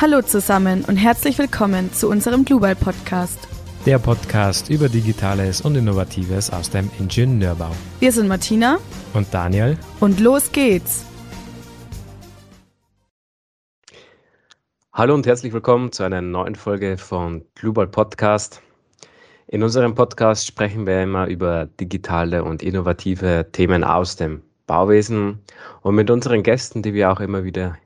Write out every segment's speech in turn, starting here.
Hallo zusammen und herzlich willkommen zu unserem Global Podcast. Der Podcast über Digitales und Innovatives aus dem Ingenieurbau. Wir sind Martina und Daniel und los geht's. Hallo und herzlich willkommen zu einer neuen Folge von Global Podcast. In unserem Podcast sprechen wir immer über digitale und innovative Themen aus dem Bauwesen und mit unseren Gästen, die wir auch immer wieder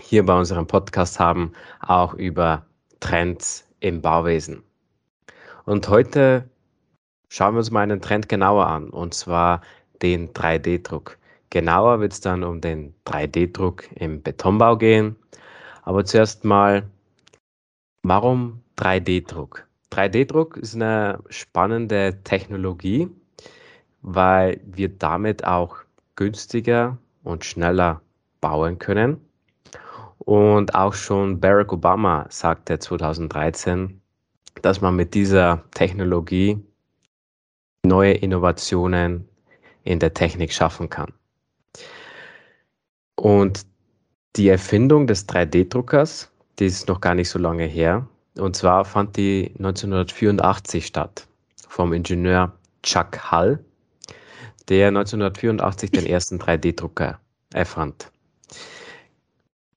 hier bei unserem Podcast haben, auch über Trends im Bauwesen. Und heute schauen wir uns mal einen Trend genauer an, und zwar den 3D-Druck. Genauer wird es dann um den 3D-Druck im Betonbau gehen. Aber zuerst mal, warum 3D-Druck? 3D-Druck ist eine spannende Technologie, weil wir damit auch günstiger und schneller bauen können. Und auch schon Barack Obama sagte 2013, dass man mit dieser Technologie neue Innovationen in der Technik schaffen kann. Und die Erfindung des 3D-Druckers, die ist noch gar nicht so lange her. Und zwar fand die 1984 statt vom Ingenieur Chuck Hull, der 1984 den ersten 3D-Drucker erfand.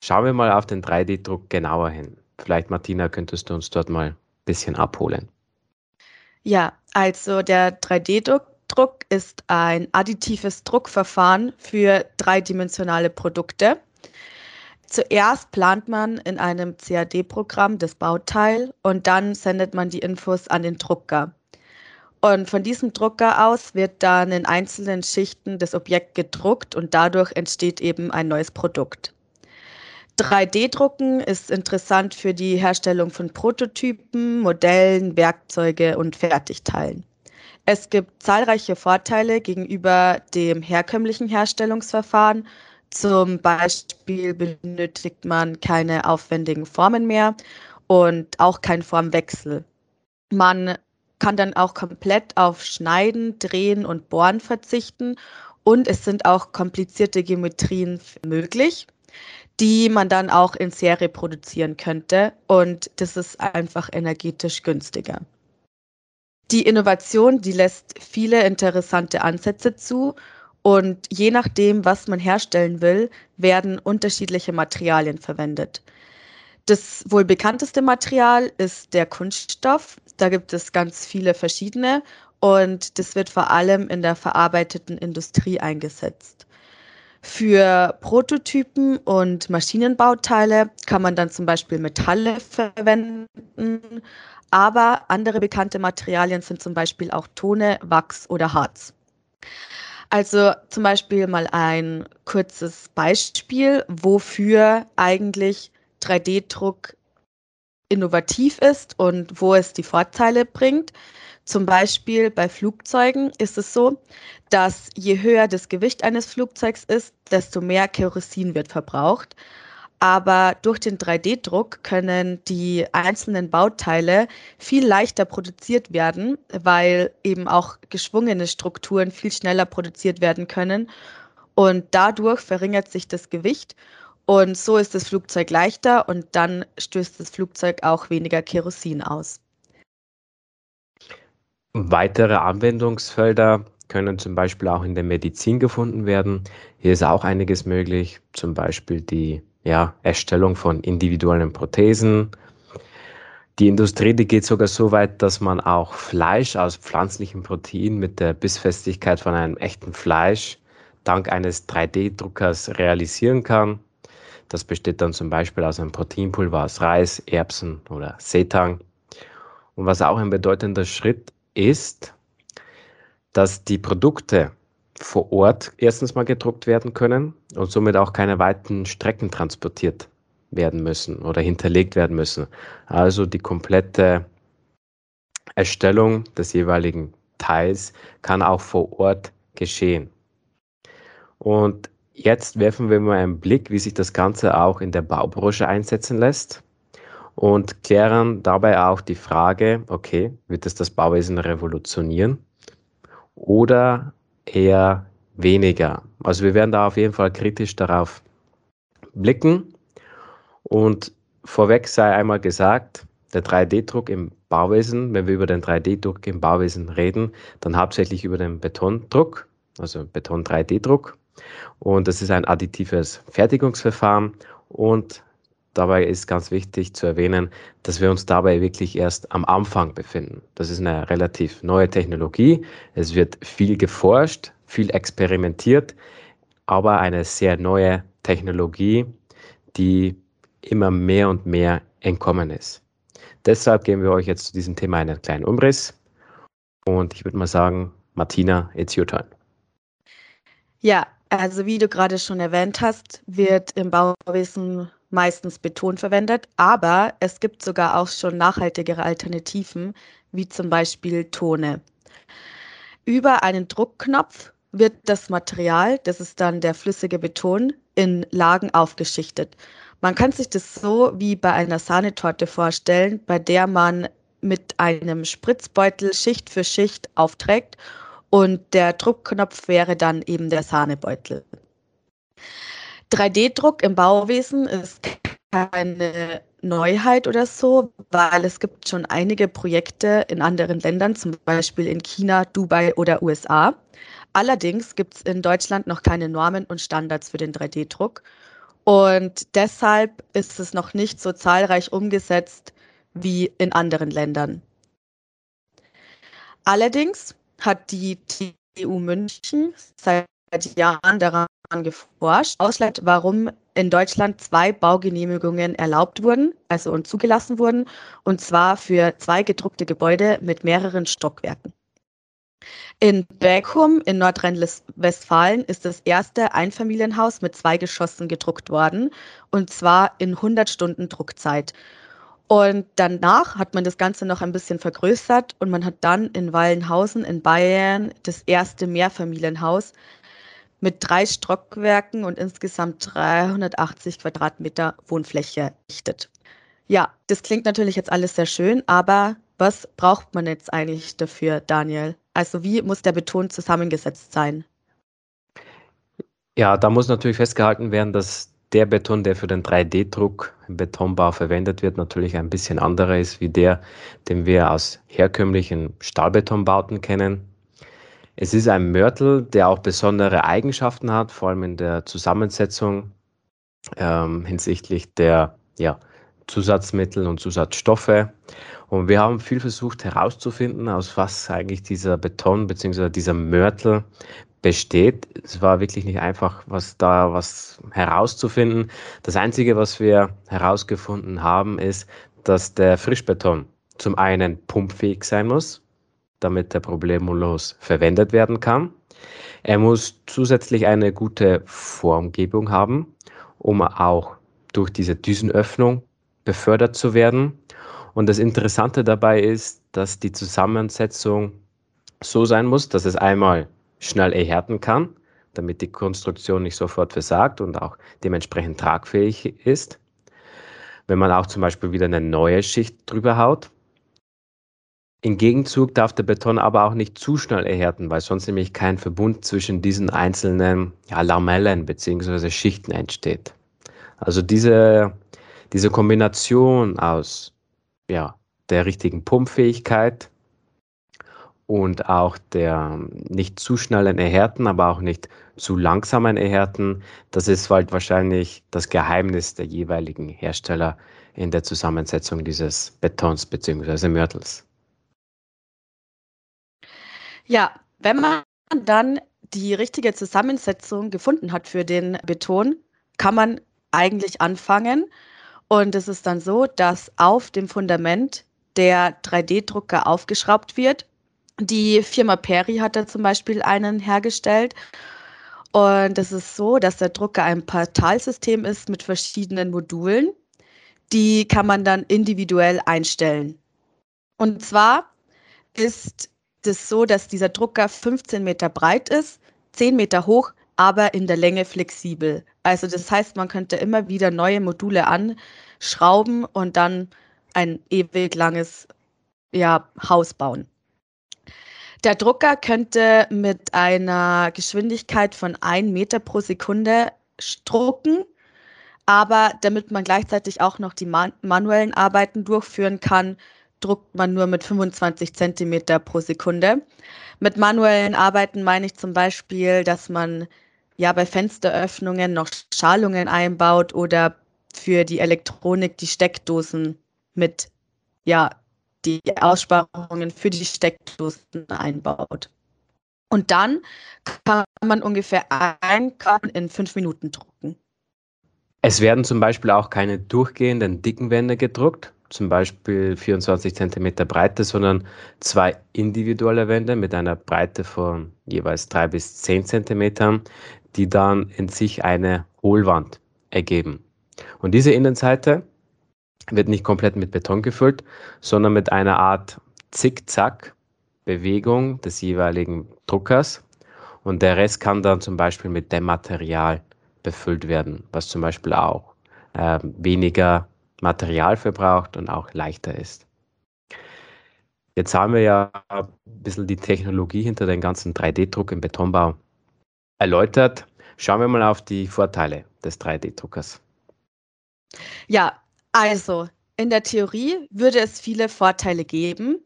Schauen wir mal auf den 3D-Druck genauer hin. Vielleicht, Martina, könntest du uns dort mal ein bisschen abholen. Ja, also der 3D-Druck ist ein additives Druckverfahren für dreidimensionale Produkte. Zuerst plant man in einem CAD-Programm das Bauteil und dann sendet man die Infos an den Drucker. Und von diesem Drucker aus wird dann in einzelnen Schichten das Objekt gedruckt und dadurch entsteht eben ein neues Produkt. 3D-Drucken ist interessant für die Herstellung von Prototypen, Modellen, Werkzeuge und Fertigteilen. Es gibt zahlreiche Vorteile gegenüber dem herkömmlichen Herstellungsverfahren. Zum Beispiel benötigt man keine aufwendigen Formen mehr und auch keinen Formwechsel. Man kann dann auch komplett auf Schneiden, Drehen und Bohren verzichten und es sind auch komplizierte Geometrien möglich die man dann auch in Serie produzieren könnte. Und das ist einfach energetisch günstiger. Die Innovation, die lässt viele interessante Ansätze zu. Und je nachdem, was man herstellen will, werden unterschiedliche Materialien verwendet. Das wohl bekannteste Material ist der Kunststoff. Da gibt es ganz viele verschiedene und das wird vor allem in der verarbeiteten Industrie eingesetzt. Für Prototypen und Maschinenbauteile kann man dann zum Beispiel Metalle verwenden, aber andere bekannte Materialien sind zum Beispiel auch Tone, Wachs oder Harz. Also zum Beispiel mal ein kurzes Beispiel, wofür eigentlich 3D-Druck innovativ ist und wo es die Vorteile bringt. Zum Beispiel bei Flugzeugen ist es so, dass je höher das Gewicht eines Flugzeugs ist, desto mehr Kerosin wird verbraucht. Aber durch den 3D-Druck können die einzelnen Bauteile viel leichter produziert werden, weil eben auch geschwungene Strukturen viel schneller produziert werden können. Und dadurch verringert sich das Gewicht und so ist das Flugzeug leichter und dann stößt das Flugzeug auch weniger Kerosin aus. Weitere Anwendungsfelder können zum Beispiel auch in der Medizin gefunden werden. Hier ist auch einiges möglich, zum Beispiel die ja, Erstellung von individuellen Prothesen. Die Industrie, die geht sogar so weit, dass man auch Fleisch aus pflanzlichen Proteinen mit der Bissfestigkeit von einem echten Fleisch dank eines 3D-Druckers realisieren kann. Das besteht dann zum Beispiel aus einem Proteinpulver aus Reis, Erbsen oder Seetang. Und was auch ein bedeutender Schritt ist, dass die Produkte vor Ort erstens mal gedruckt werden können und somit auch keine weiten Strecken transportiert werden müssen oder hinterlegt werden müssen. Also die komplette Erstellung des jeweiligen Teils kann auch vor Ort geschehen. Und jetzt werfen wir mal einen Blick, wie sich das Ganze auch in der Baubranche einsetzen lässt und klären dabei auch die Frage, okay, wird es das Bauwesen revolutionieren oder eher weniger? Also wir werden da auf jeden Fall kritisch darauf blicken und vorweg sei einmal gesagt, der 3D-Druck im Bauwesen, wenn wir über den 3D-Druck im Bauwesen reden, dann hauptsächlich über den Betondruck, also Beton-3D-Druck. Und das ist ein additives Fertigungsverfahren und Dabei ist ganz wichtig zu erwähnen, dass wir uns dabei wirklich erst am Anfang befinden. Das ist eine relativ neue Technologie. Es wird viel geforscht, viel experimentiert, aber eine sehr neue Technologie, die immer mehr und mehr entkommen ist. Deshalb geben wir euch jetzt zu diesem Thema einen kleinen Umriss. Und ich würde mal sagen, Martina, it's your turn. Ja, also wie du gerade schon erwähnt hast, wird im Bauwesen meistens Beton verwendet, aber es gibt sogar auch schon nachhaltigere Alternativen, wie zum Beispiel Tone. Über einen Druckknopf wird das Material, das ist dann der flüssige Beton, in Lagen aufgeschichtet. Man kann sich das so wie bei einer Sahnetorte vorstellen, bei der man mit einem Spritzbeutel Schicht für Schicht aufträgt und der Druckknopf wäre dann eben der Sahnebeutel. 3D-Druck im Bauwesen ist keine Neuheit oder so, weil es gibt schon einige Projekte in anderen Ländern, zum Beispiel in China, Dubai oder USA. Allerdings gibt es in Deutschland noch keine Normen und Standards für den 3D-Druck. Und deshalb ist es noch nicht so zahlreich umgesetzt wie in anderen Ländern. Allerdings hat die TU München seit Jahren daran geforscht, ausschlägt, warum in Deutschland zwei Baugenehmigungen erlaubt wurden, also und zugelassen wurden, und zwar für zwei gedruckte Gebäude mit mehreren Stockwerken. In Beckum in Nordrhein-Westfalen ist das erste Einfamilienhaus mit zwei Geschossen gedruckt worden, und zwar in 100 Stunden Druckzeit. Und danach hat man das Ganze noch ein bisschen vergrößert und man hat dann in Wallenhausen in Bayern das erste Mehrfamilienhaus mit drei Stockwerken und insgesamt 380 Quadratmeter Wohnfläche errichtet. Ja, das klingt natürlich jetzt alles sehr schön, aber was braucht man jetzt eigentlich dafür, Daniel? Also wie muss der Beton zusammengesetzt sein? Ja, da muss natürlich festgehalten werden, dass der Beton, der für den 3D-Druck im Betonbau verwendet wird, natürlich ein bisschen anderer ist wie der, den wir aus herkömmlichen Stahlbetonbauten kennen. Es ist ein Mörtel, der auch besondere Eigenschaften hat, vor allem in der Zusammensetzung ähm, hinsichtlich der ja, Zusatzmittel und Zusatzstoffe. Und wir haben viel versucht herauszufinden, aus was eigentlich dieser Beton bzw. dieser Mörtel besteht. Es war wirklich nicht einfach, was da was herauszufinden. Das Einzige, was wir herausgefunden haben, ist, dass der Frischbeton zum einen pumpfähig sein muss damit er problemlos verwendet werden kann. Er muss zusätzlich eine gute Formgebung haben, um auch durch diese Düsenöffnung befördert zu werden. Und das Interessante dabei ist, dass die Zusammensetzung so sein muss, dass es einmal schnell erhärten kann, damit die Konstruktion nicht sofort versagt und auch dementsprechend tragfähig ist. Wenn man auch zum Beispiel wieder eine neue Schicht drüber haut, im Gegenzug darf der Beton aber auch nicht zu schnell erhärten, weil sonst nämlich kein Verbund zwischen diesen einzelnen ja, Lamellen bzw. Schichten entsteht. Also diese, diese Kombination aus ja, der richtigen Pumpfähigkeit und auch der nicht zu schnellen Erhärten, aber auch nicht zu langsamen Erhärten, das ist halt wahrscheinlich das Geheimnis der jeweiligen Hersteller in der Zusammensetzung dieses Betons bzw. Mörtels. Ja, wenn man dann die richtige Zusammensetzung gefunden hat für den Beton, kann man eigentlich anfangen. Und es ist dann so, dass auf dem Fundament der 3D-Drucker aufgeschraubt wird. Die Firma Peri hat da zum Beispiel einen hergestellt. Und es ist so, dass der Drucker ein Portalsystem ist mit verschiedenen Modulen. Die kann man dann individuell einstellen. Und zwar ist das so, dass dieser Drucker 15 Meter breit ist, 10 Meter hoch, aber in der Länge flexibel. Also das heißt, man könnte immer wieder neue Module anschrauben und dann ein ewig langes ja, Haus bauen. Der Drucker könnte mit einer Geschwindigkeit von 1 Meter pro Sekunde drucken. Aber damit man gleichzeitig auch noch die man manuellen Arbeiten durchführen kann, druckt man nur mit 25 Zentimeter pro Sekunde. Mit manuellen Arbeiten meine ich zum Beispiel, dass man ja bei Fensteröffnungen noch Schalungen einbaut oder für die Elektronik die Steckdosen mit ja die Aussparungen für die Steckdosen einbaut. Und dann kann man ungefähr ein Karton in fünf Minuten drucken. Es werden zum Beispiel auch keine durchgehenden dicken Wände gedruckt, zum Beispiel 24 cm Breite, sondern zwei individuelle Wände mit einer Breite von jeweils 3 bis 10 cm, die dann in sich eine Hohlwand ergeben. Und diese Innenseite wird nicht komplett mit Beton gefüllt, sondern mit einer Art Zickzack Bewegung des jeweiligen Druckers und der Rest kann dann zum Beispiel mit Dämmmaterial befüllt werden, was zum Beispiel auch äh, weniger Material verbraucht und auch leichter ist. Jetzt haben wir ja ein bisschen die Technologie hinter dem ganzen 3D-Druck im Betonbau erläutert. Schauen wir mal auf die Vorteile des 3D-Druckers. Ja, also in der Theorie würde es viele Vorteile geben,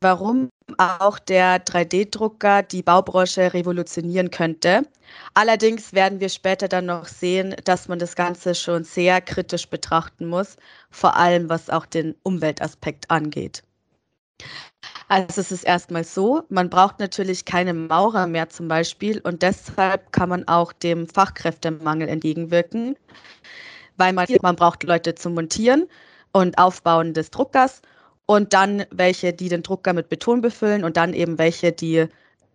warum auch der 3D-Drucker die Baubranche revolutionieren könnte. Allerdings werden wir später dann noch sehen, dass man das Ganze schon sehr kritisch betrachten muss, vor allem was auch den Umweltaspekt angeht. Also es ist erstmal so, man braucht natürlich keine Maurer mehr zum Beispiel und deshalb kann man auch dem Fachkräftemangel entgegenwirken, weil man, man braucht Leute zum Montieren und Aufbauen des Druckers und dann welche, die den Drucker mit Beton befüllen und dann eben welche, die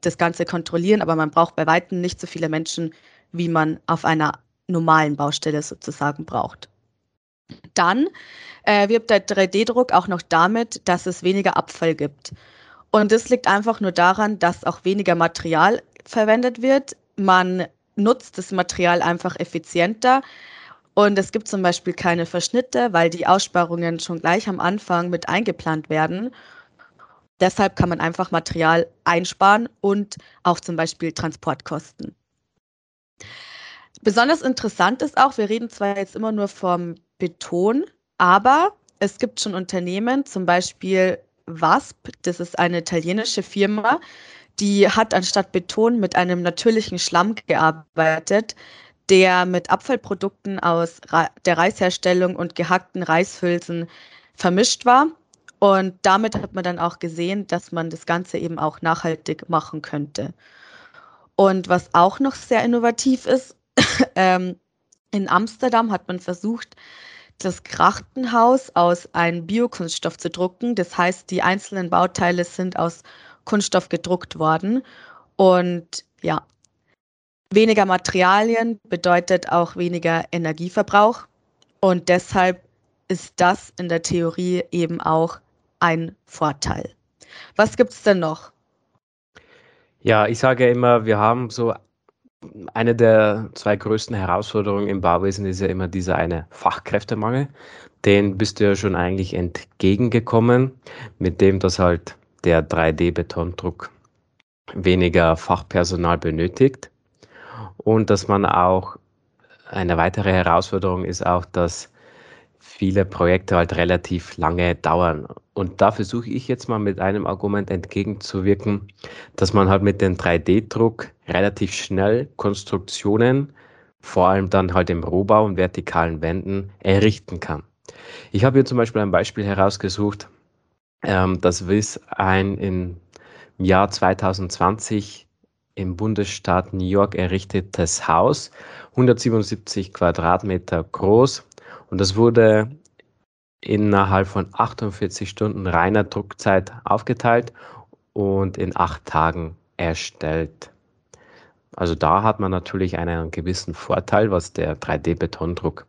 das Ganze kontrollieren. Aber man braucht bei weitem nicht so viele Menschen, wie man auf einer normalen Baustelle sozusagen braucht. Dann äh, wirbt der 3D-Druck auch noch damit, dass es weniger Abfall gibt. Und das liegt einfach nur daran, dass auch weniger Material verwendet wird. Man nutzt das Material einfach effizienter. Und es gibt zum Beispiel keine Verschnitte, weil die Aussparungen schon gleich am Anfang mit eingeplant werden. Deshalb kann man einfach Material einsparen und auch zum Beispiel Transportkosten. Besonders interessant ist auch, wir reden zwar jetzt immer nur vom Beton, aber es gibt schon Unternehmen, zum Beispiel WASP, das ist eine italienische Firma, die hat anstatt Beton mit einem natürlichen Schlamm gearbeitet, der mit Abfallprodukten aus der Reisherstellung und gehackten Reishülsen vermischt war. Und damit hat man dann auch gesehen, dass man das Ganze eben auch nachhaltig machen könnte. Und was auch noch sehr innovativ ist, ähm, in Amsterdam hat man versucht, das Krachtenhaus aus einem Biokunststoff zu drucken. Das heißt, die einzelnen Bauteile sind aus Kunststoff gedruckt worden. Und ja, Weniger Materialien bedeutet auch weniger Energieverbrauch und deshalb ist das in der Theorie eben auch ein Vorteil. Was gibt es denn noch? Ja, ich sage immer, wir haben so eine der zwei größten Herausforderungen im Bauwesen ist ja immer dieser eine Fachkräftemangel. Den bist du ja schon eigentlich entgegengekommen, mit dem, dass halt der 3D-Betondruck weniger Fachpersonal benötigt. Und dass man auch, eine weitere Herausforderung ist auch, dass viele Projekte halt relativ lange dauern. Und da versuche ich jetzt mal mit einem Argument entgegenzuwirken, dass man halt mit dem 3D-Druck relativ schnell Konstruktionen, vor allem dann halt im Rohbau und vertikalen Wänden, errichten kann. Ich habe hier zum Beispiel ein Beispiel herausgesucht, ähm, das WIS ein im Jahr 2020 im Bundesstaat New York errichtetes Haus, 177 Quadratmeter groß. Und das wurde innerhalb von 48 Stunden reiner Druckzeit aufgeteilt und in acht Tagen erstellt. Also da hat man natürlich einen gewissen Vorteil, was der 3D-Betondruck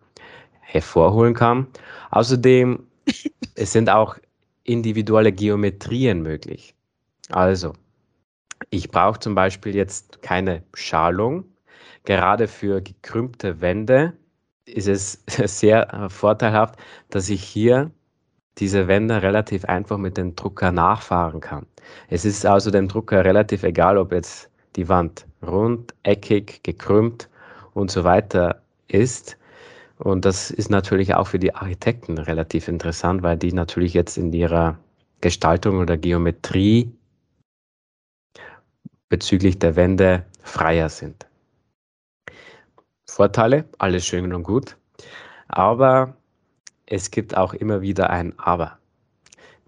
hervorholen kann. Außerdem es sind auch individuelle Geometrien möglich. Also ich brauche zum Beispiel jetzt keine Schalung. Gerade für gekrümmte Wände ist es sehr äh, vorteilhaft, dass ich hier diese Wände relativ einfach mit dem Drucker nachfahren kann. Es ist also dem Drucker relativ egal, ob jetzt die Wand rund, eckig, gekrümmt und so weiter ist. Und das ist natürlich auch für die Architekten relativ interessant, weil die natürlich jetzt in ihrer Gestaltung oder Geometrie bezüglich der Wände freier sind. Vorteile, alles schön und gut, aber es gibt auch immer wieder ein Aber.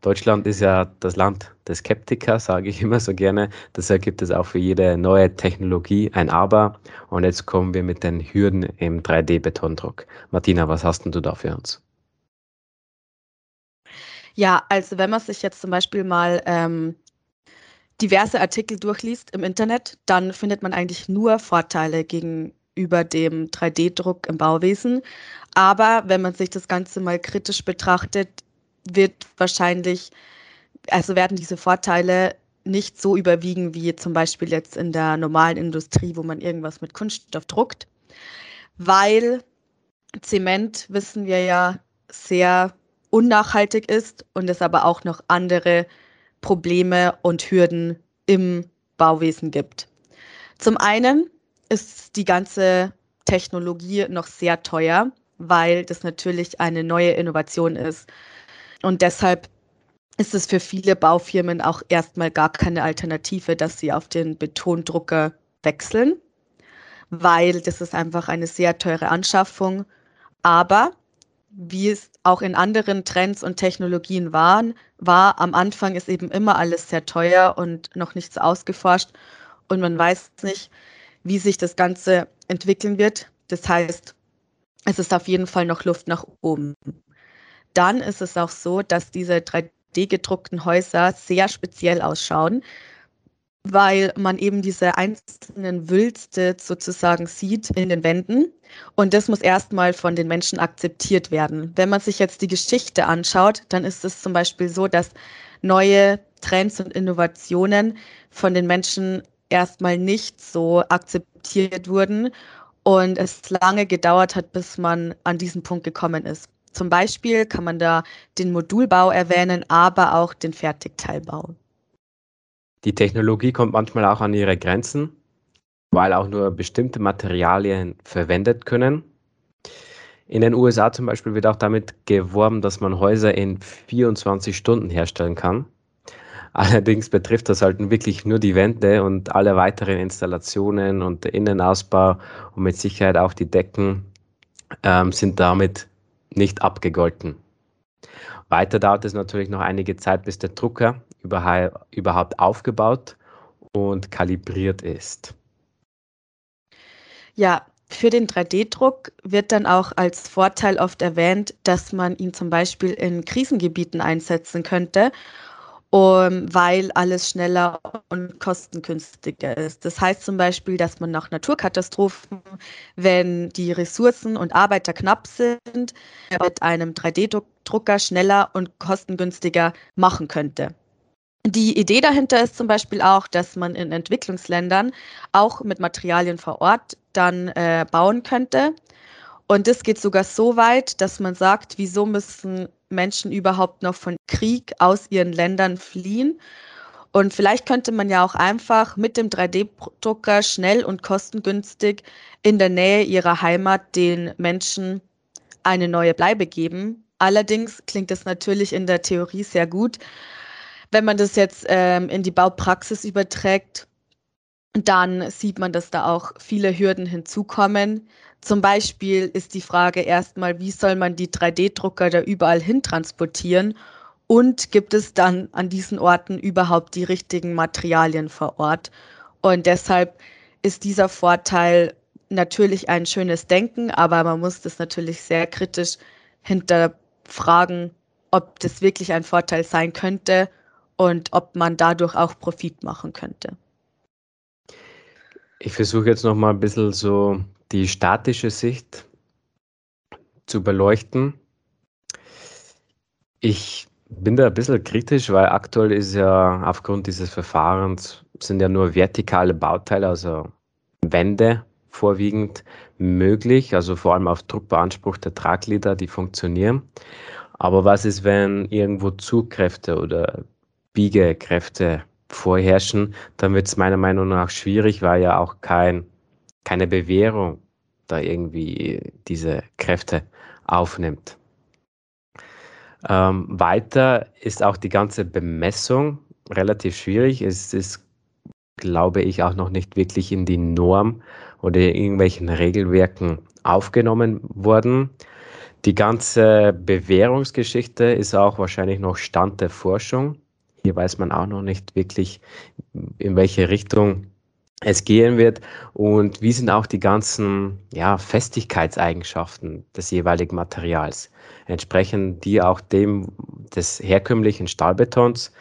Deutschland ist ja das Land der Skeptiker, sage ich immer so gerne. Deshalb gibt es auch für jede neue Technologie ein Aber. Und jetzt kommen wir mit den Hürden im 3D-Betondruck. Martina, was hast denn du da für uns? Ja, also wenn man sich jetzt zum Beispiel mal ähm, diverse Artikel durchliest im Internet, dann findet man eigentlich nur Vorteile gegenüber dem 3D-Druck im Bauwesen. Aber wenn man sich das Ganze mal kritisch betrachtet, wird wahrscheinlich, also werden diese Vorteile nicht so überwiegen wie zum Beispiel jetzt in der normalen Industrie, wo man irgendwas mit Kunststoff druckt, weil Zement, wissen wir ja, sehr unnachhaltig ist und es aber auch noch andere Probleme und Hürden im Bauwesen gibt. Zum einen ist die ganze Technologie noch sehr teuer, weil das natürlich eine neue Innovation ist und deshalb ist es für viele Baufirmen auch erstmal gar keine Alternative, dass sie auf den Betondrucker wechseln, weil das ist einfach eine sehr teure Anschaffung. Aber wie es auch in anderen Trends und Technologien waren, war am Anfang ist eben immer alles sehr teuer und noch nicht so ausgeforscht. Und man weiß nicht, wie sich das Ganze entwickeln wird. Das heißt, es ist auf jeden Fall noch Luft nach oben. Dann ist es auch so, dass diese 3D-gedruckten Häuser sehr speziell ausschauen, weil man eben diese einzelnen Wülste sozusagen sieht in den Wänden. Und das muss erstmal von den Menschen akzeptiert werden. Wenn man sich jetzt die Geschichte anschaut, dann ist es zum Beispiel so, dass neue Trends und Innovationen von den Menschen erstmal nicht so akzeptiert wurden und es lange gedauert hat, bis man an diesen Punkt gekommen ist. Zum Beispiel kann man da den Modulbau erwähnen, aber auch den Fertigteilbau. Die Technologie kommt manchmal auch an ihre Grenzen, weil auch nur bestimmte Materialien verwendet können. In den USA zum Beispiel wird auch damit geworben, dass man Häuser in 24 Stunden herstellen kann. Allerdings betrifft das halt wirklich nur die Wände und alle weiteren Installationen und der Innenausbau und mit Sicherheit auch die Decken ähm, sind damit nicht abgegolten. Weiter dauert es natürlich noch einige Zeit, bis der Drucker überhaupt aufgebaut und kalibriert ist. Ja, für den 3D-Druck wird dann auch als Vorteil oft erwähnt, dass man ihn zum Beispiel in Krisengebieten einsetzen könnte um, weil alles schneller und kostengünstiger ist. Das heißt zum Beispiel, dass man nach Naturkatastrophen, wenn die Ressourcen und Arbeiter knapp sind, mit einem 3D-Drucker schneller und kostengünstiger machen könnte. Die Idee dahinter ist zum Beispiel auch, dass man in Entwicklungsländern auch mit Materialien vor Ort dann äh, bauen könnte. Und das geht sogar so weit, dass man sagt, wieso müssen Menschen überhaupt noch von Krieg aus ihren Ländern fliehen. Und vielleicht könnte man ja auch einfach mit dem 3D-Drucker schnell und kostengünstig in der Nähe ihrer Heimat den Menschen eine neue Bleibe geben. Allerdings klingt es natürlich in der Theorie sehr gut. Wenn man das jetzt ähm, in die Baupraxis überträgt, dann sieht man, dass da auch viele Hürden hinzukommen. Zum Beispiel ist die Frage erstmal, wie soll man die 3D-Drucker da überall hin transportieren? Und gibt es dann an diesen Orten überhaupt die richtigen Materialien vor Ort? Und deshalb ist dieser Vorteil natürlich ein schönes Denken, aber man muss das natürlich sehr kritisch hinterfragen, ob das wirklich ein Vorteil sein könnte und ob man dadurch auch Profit machen könnte. Ich versuche jetzt noch mal ein bisschen so die statische Sicht zu beleuchten. Ich bin da ein bisschen kritisch, weil aktuell ist ja aufgrund dieses Verfahrens sind ja nur vertikale Bauteile, also Wände vorwiegend möglich, also vor allem auf Druckbeanspruch der Tragglieder, die funktionieren. Aber was ist, wenn irgendwo Zugkräfte oder Biegekräfte vorherrschen, dann wird es meiner Meinung nach schwierig, weil ja auch kein, keine Bewährung da irgendwie diese Kräfte aufnimmt. Ähm, weiter ist auch die ganze Bemessung relativ schwierig. Es ist, glaube ich, auch noch nicht wirklich in die Norm oder in irgendwelchen Regelwerken aufgenommen worden. Die ganze Bewährungsgeschichte ist auch wahrscheinlich noch Stand der Forschung. Hier weiß man auch noch nicht wirklich, in welche Richtung es gehen wird und wie sind auch die ganzen ja, Festigkeitseigenschaften des jeweiligen Materials. Entsprechen die auch dem des herkömmlichen Stahlbetons?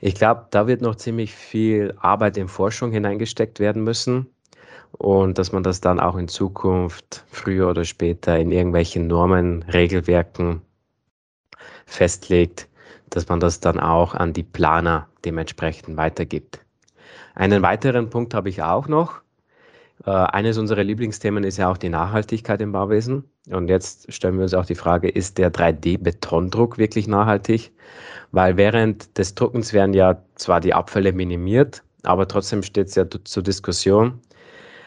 Ich glaube, da wird noch ziemlich viel Arbeit in Forschung hineingesteckt werden müssen und dass man das dann auch in Zukunft früher oder später in irgendwelchen Normen, Regelwerken festlegt, dass man das dann auch an die Planer dementsprechend weitergibt. Einen weiteren Punkt habe ich auch noch. Äh, eines unserer Lieblingsthemen ist ja auch die Nachhaltigkeit im Bauwesen. Und jetzt stellen wir uns auch die Frage, ist der 3D-Betondruck wirklich nachhaltig? Weil während des Druckens werden ja zwar die Abfälle minimiert, aber trotzdem steht es ja zur Diskussion.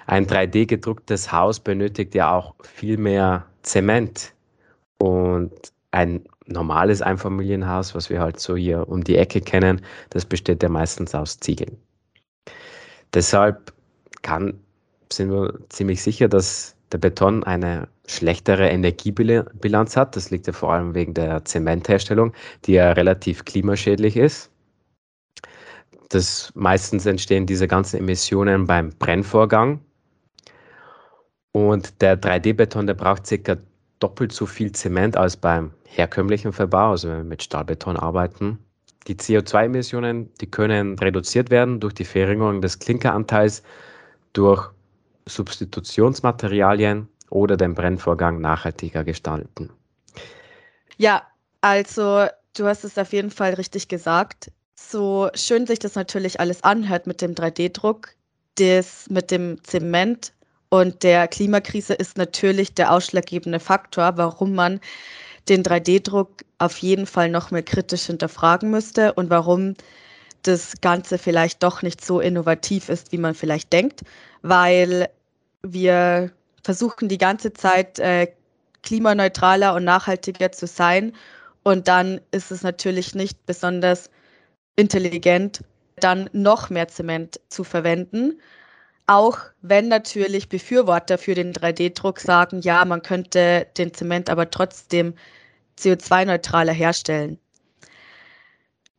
Ein 3D gedrucktes Haus benötigt ja auch viel mehr Zement. Und ein normales Einfamilienhaus, was wir halt so hier um die Ecke kennen, das besteht ja meistens aus Ziegeln. Deshalb kann, sind wir ziemlich sicher, dass der Beton eine schlechtere Energiebilanz hat. Das liegt ja vor allem wegen der Zementherstellung, die ja relativ klimaschädlich ist. Das meistens entstehen diese ganzen Emissionen beim Brennvorgang. Und der 3D-Beton, der braucht circa doppelt so viel Zement als beim herkömmlichen Verbau, also wenn wir mit Stahlbeton arbeiten. Die CO2-Emissionen, die können reduziert werden durch die Verringerung des Klinkeranteils, durch Substitutionsmaterialien oder den Brennvorgang nachhaltiger gestalten. Ja, also du hast es auf jeden Fall richtig gesagt. So schön sich das natürlich alles anhört mit dem 3D-Druck, das mit dem Zement und der Klimakrise ist natürlich der ausschlaggebende Faktor, warum man den 3D-Druck auf jeden Fall noch mal kritisch hinterfragen müsste und warum das Ganze vielleicht doch nicht so innovativ ist, wie man vielleicht denkt, weil wir versuchen die ganze Zeit äh, klimaneutraler und nachhaltiger zu sein und dann ist es natürlich nicht besonders intelligent, dann noch mehr Zement zu verwenden. Auch wenn natürlich Befürworter für den 3D-Druck sagen, ja, man könnte den Zement aber trotzdem CO2-neutraler herstellen.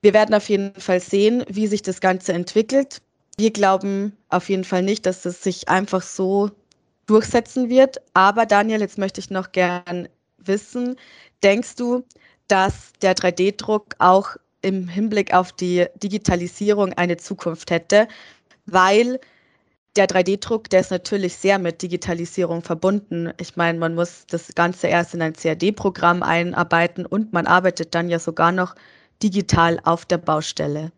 Wir werden auf jeden Fall sehen, wie sich das Ganze entwickelt. Wir glauben auf jeden Fall nicht, dass es sich einfach so durchsetzen wird. Aber Daniel, jetzt möchte ich noch gern wissen, denkst du, dass der 3D-Druck auch im Hinblick auf die Digitalisierung eine Zukunft hätte? Weil der 3D-Druck, der ist natürlich sehr mit Digitalisierung verbunden. Ich meine, man muss das Ganze erst in ein CAD-Programm einarbeiten und man arbeitet dann ja sogar noch digital auf der Baustelle.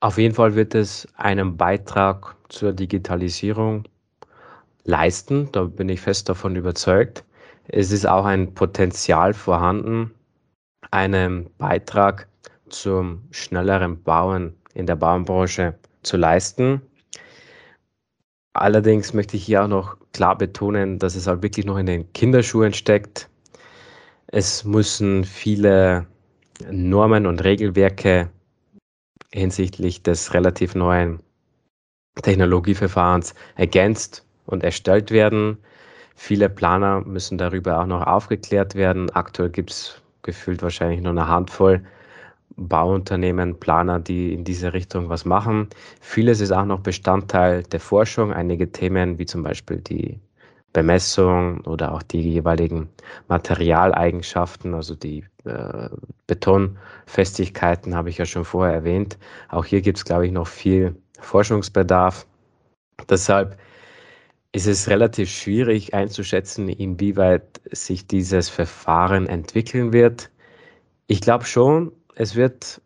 Auf jeden Fall wird es einen Beitrag zur Digitalisierung leisten. Da bin ich fest davon überzeugt. Es ist auch ein Potenzial vorhanden, einen Beitrag zum schnelleren Bauen in der Baumbranche zu leisten. Allerdings möchte ich hier auch noch klar betonen, dass es halt wirklich noch in den Kinderschuhen steckt. Es müssen viele Normen und Regelwerke hinsichtlich des relativ neuen Technologieverfahrens ergänzt und erstellt werden. Viele Planer müssen darüber auch noch aufgeklärt werden. Aktuell gibt es gefühlt wahrscheinlich nur eine Handvoll Bauunternehmen, Planer, die in diese Richtung was machen. Vieles ist auch noch Bestandteil der Forschung. Einige Themen wie zum Beispiel die Bemessung oder auch die jeweiligen Materialeigenschaften, also die äh, Betonfestigkeiten habe ich ja schon vorher erwähnt. Auch hier gibt es, glaube ich, noch viel Forschungsbedarf. Deshalb ist es relativ schwierig einzuschätzen, inwieweit sich dieses Verfahren entwickeln wird. Ich glaube schon, es wird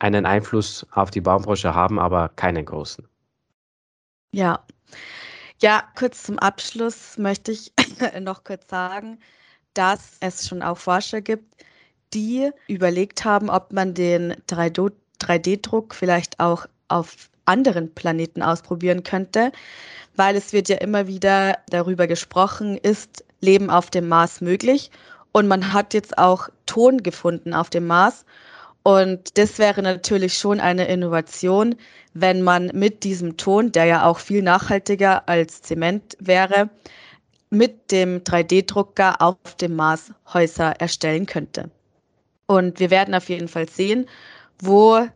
einen Einfluss auf die Baumbranche haben, aber keinen großen. Ja. Ja, kurz zum Abschluss möchte ich noch kurz sagen, dass es schon auch Forscher gibt, die überlegt haben, ob man den 3D-Druck vielleicht auch auf anderen Planeten ausprobieren könnte, weil es wird ja immer wieder darüber gesprochen, ist Leben auf dem Mars möglich? Und man hat jetzt auch Ton gefunden auf dem Mars. Und das wäre natürlich schon eine Innovation, wenn man mit diesem Ton, der ja auch viel nachhaltiger als Zement wäre, mit dem 3D-Drucker auf dem Mars Häuser erstellen könnte. Und wir werden auf jeden Fall sehen, wo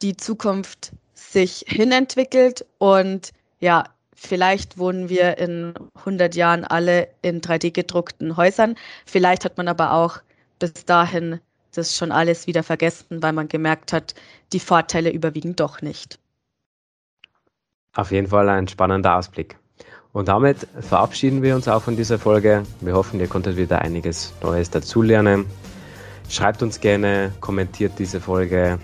die Zukunft sich hinentwickelt. Und ja, vielleicht wohnen wir in 100 Jahren alle in 3D gedruckten Häusern. Vielleicht hat man aber auch bis dahin das schon alles wieder vergessen, weil man gemerkt hat, die Vorteile überwiegen doch nicht. Auf jeden Fall ein spannender Ausblick. Und damit verabschieden wir uns auch von dieser Folge. Wir hoffen, ihr konntet wieder einiges Neues dazulernen. Schreibt uns gerne, kommentiert diese Folge,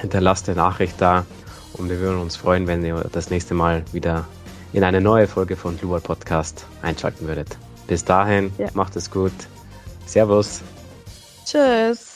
hinterlasst eine Nachricht da und wir würden uns freuen, wenn ihr das nächste Mal wieder in eine neue Folge von Blue Podcast einschalten würdet. Bis dahin, ja. macht es gut. Servus. Tschüss.